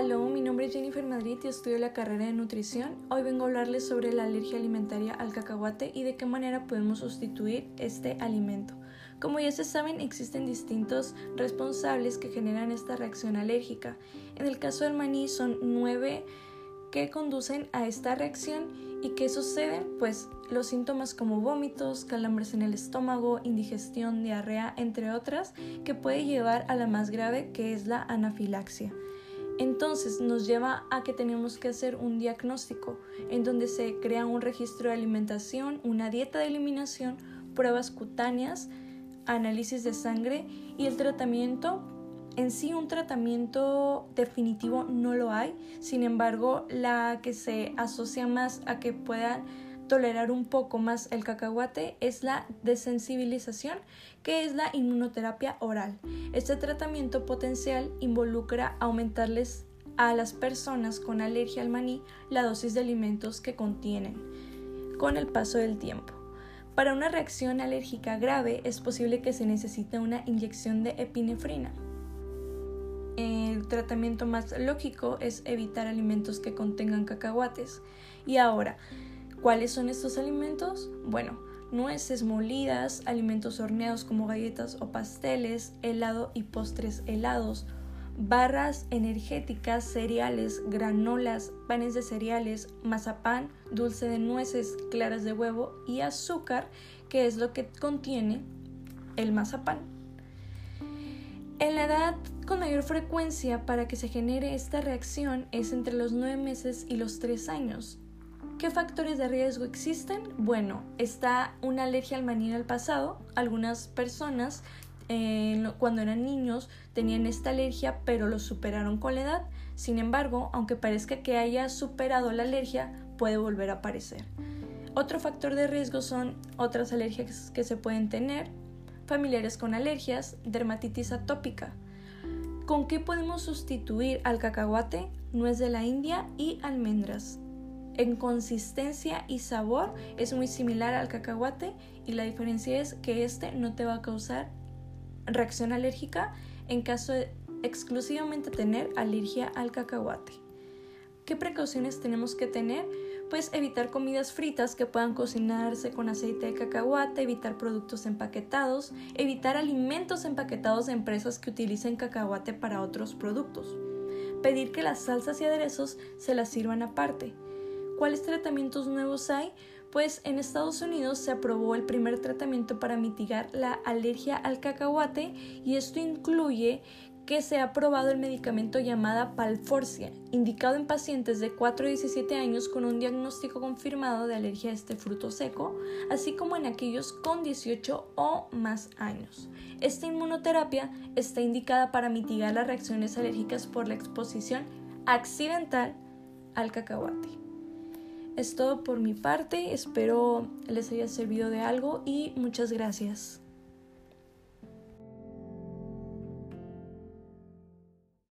Aló, mi nombre es Jennifer Madrid y estudio la carrera de nutrición. Hoy vengo a hablarles sobre la alergia alimentaria al cacahuate y de qué manera podemos sustituir este alimento. Como ya se saben, existen distintos responsables que generan esta reacción alérgica. En el caso del maní son nueve que conducen a esta reacción y qué sucede, pues los síntomas como vómitos, calambres en el estómago, indigestión, diarrea, entre otras, que puede llevar a la más grave que es la anafilaxia. Entonces nos lleva a que tenemos que hacer un diagnóstico en donde se crea un registro de alimentación, una dieta de eliminación, pruebas cutáneas, análisis de sangre y el tratamiento. En sí un tratamiento definitivo no lo hay, sin embargo la que se asocia más a que puedan tolerar un poco más el cacahuate es la desensibilización, que es la inmunoterapia oral. Este tratamiento potencial involucra aumentarles a las personas con alergia al maní la dosis de alimentos que contienen con el paso del tiempo. Para una reacción alérgica grave es posible que se necesite una inyección de epinefrina. El tratamiento más lógico es evitar alimentos que contengan cacahuates. Y ahora, ¿Cuáles son estos alimentos? Bueno, nueces molidas, alimentos horneados como galletas o pasteles, helado y postres helados, barras energéticas, cereales, granolas, panes de cereales, mazapán, dulce de nueces, claras de huevo y azúcar, que es lo que contiene el mazapán. En la edad con mayor frecuencia para que se genere esta reacción es entre los 9 meses y los 3 años. ¿Qué factores de riesgo existen? Bueno, está una alergia al maní en el pasado. Algunas personas eh, cuando eran niños tenían esta alergia pero lo superaron con la edad. Sin embargo, aunque parezca que haya superado la alergia, puede volver a aparecer. Otro factor de riesgo son otras alergias que se pueden tener, familiares con alergias, dermatitis atópica. ¿Con qué podemos sustituir al cacahuate, nuez de la India y almendras? En consistencia y sabor es muy similar al cacahuate y la diferencia es que este no te va a causar reacción alérgica en caso de exclusivamente tener alergia al cacahuate. ¿Qué precauciones tenemos que tener? Pues evitar comidas fritas que puedan cocinarse con aceite de cacahuate, evitar productos empaquetados, evitar alimentos empaquetados de empresas que utilicen cacahuate para otros productos. Pedir que las salsas y aderezos se las sirvan aparte ¿Cuáles tratamientos nuevos hay? Pues en Estados Unidos se aprobó el primer tratamiento para mitigar la alergia al cacahuate y esto incluye que se ha aprobado el medicamento llamada Palforcia, indicado en pacientes de 4 a 17 años con un diagnóstico confirmado de alergia a este fruto seco, así como en aquellos con 18 o más años. Esta inmunoterapia está indicada para mitigar las reacciones alérgicas por la exposición accidental al cacahuate. Es todo por mi parte, espero les haya servido de algo y muchas gracias.